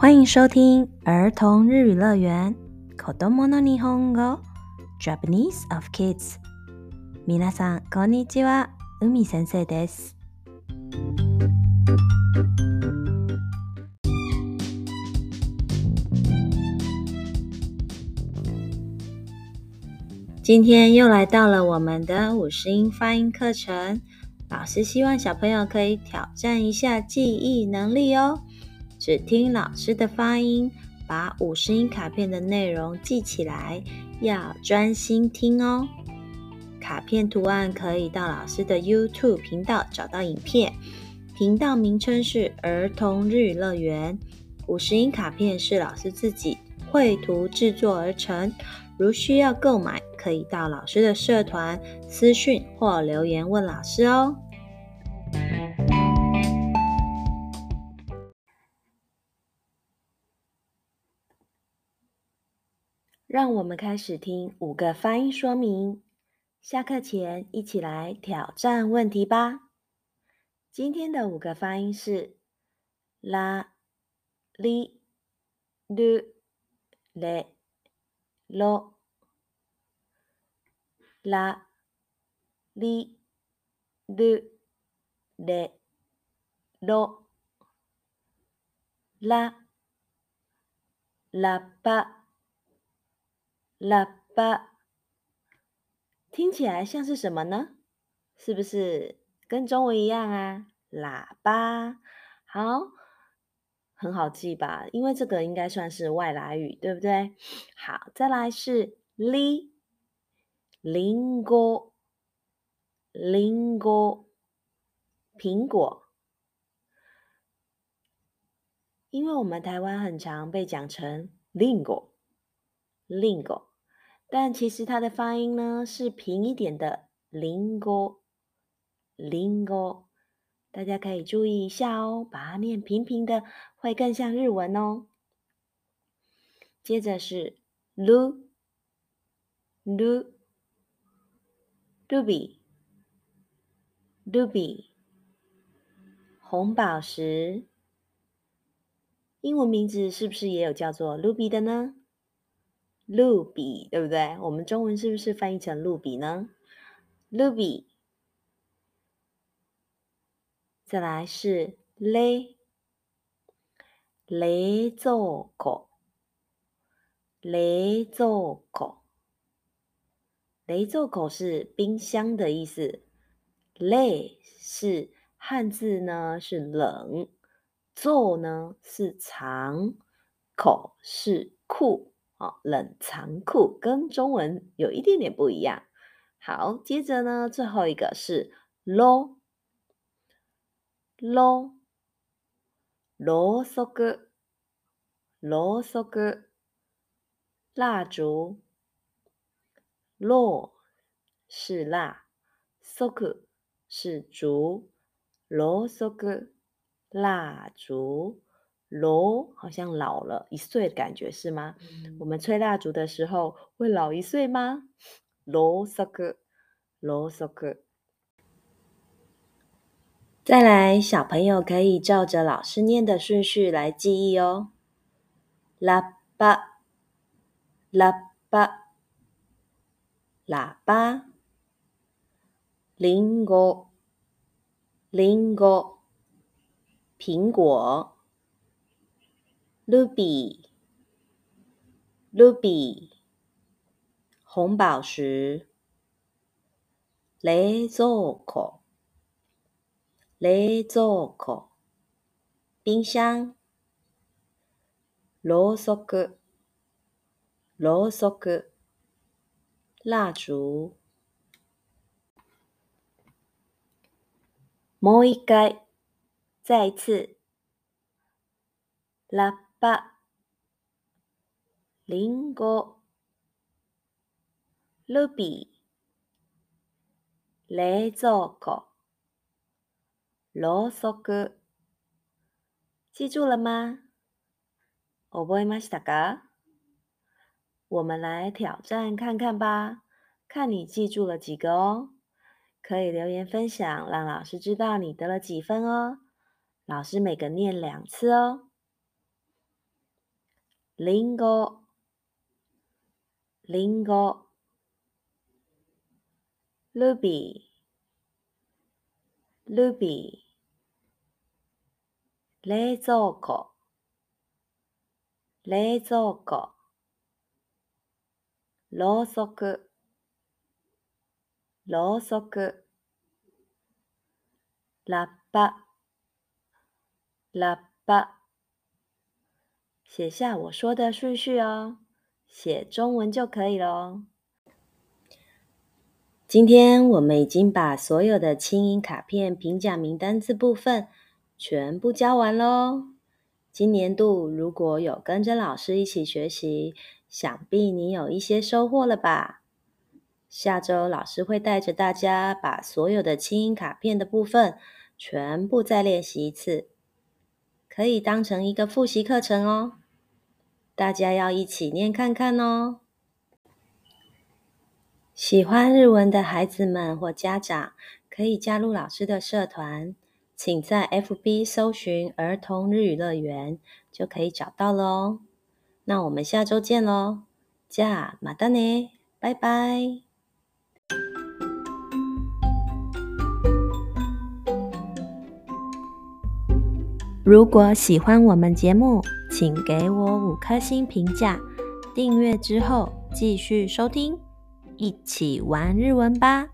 欢迎收听儿童日语乐园。子供の日本语 Japanese of Kids。皆さんこんにちは。海先生です。今天又来到了我们的五十音发音课程。老师希望小朋友可以挑战一下记忆能力哦。 只听老师的发音，把五十音卡片的内容记起来，要专心听哦。卡片图案可以到老师的 YouTube 频道找到影片，频道名称是儿童日语乐园。五十音卡片是老师自己绘图制作而成，如需要购买，可以到老师的社团私讯或留言问老师哦。让我们开始听五个发音说明。下课前一起来挑战问题吧。今天的五个发音是啦、哩、噜、咧、啰。啦、哩、噜、咧、啰。啦、喇叭、喇叭，听起来像是什么呢？是不是跟中文一样啊？喇叭，好，很好记吧？因为这个应该算是外来语，对不对？好，再来是哩。りんご，りんご，苹果。因为我们台湾很常被讲成りんご，りんご， 但其实它的发音呢是平一点的りんご，りんご。大家可以注意一下哦，把它念平平的，会更像日文哦。接着是る，る。Ruby，Ruby，红宝石，英文名字是不是也有叫做 Ruby 的呢？ 露比，对不对？我们中文是不是翻译成露比呢露比再来是冷，冷蔵库，冷蔵库。冷蔵库是冰箱的意思，冷是汉字呢是冷，座呢是藏，口是库，哦，冷藏库跟中文有一点点不一样。好，接着呢最后一个是ろ，ろ，ろうそく，ろうそく，蜡烛。ろ是蜡，そく是烛，ろうそく蜡烛， ろ好像老了一岁的感觉是吗？嗯、我们吹蜡烛的时候会老一岁吗？ろうそく，ろうそく。再来，小朋友可以照着老师念的顺序来记忆哦。喇叭，喇叭。喇叭，林檎，林檎，苹果 ，ruby，ruby，红宝石，冷蔵库，冷蔵库，冰箱，ろうそく，ろうそく。蜡烛，もう一回，再一次，喇 叭，りんご，ルビー，冷蔵库，ろうそく，记住了吗？覚えましたか？我们来挑战看看吧，看你记住了几个哦。可以留言分享，让老师知道你得了几分哦。老师每个念两次哦。 りんごりんごルビー。ルビー。冷蔵庫。冷蔵庫。ろうそく。ろうそく。ラッパ。ラッパ。写下我说的顺序哦，写中文就可以了。今天我们已经把所有的轻音卡片平假名单字部分全部教完喽。今年度如果有跟着老师一起学习，想必你有一些收获了吧？下周老师会带着大家把所有的轻音卡片的部分全部再练习一次，可以当成一个复习课程哦。大家要一起念看看哦。喜欢日文的孩子们或家长可以加入老师的社团，请在 FB 搜寻“儿童日语乐园”就可以找到了哦。那我们下周见喽，じゃあまたね，拜拜。如果喜欢我们节目， 请给我五颗星评价，订阅之后继续收听，一起玩日文吧。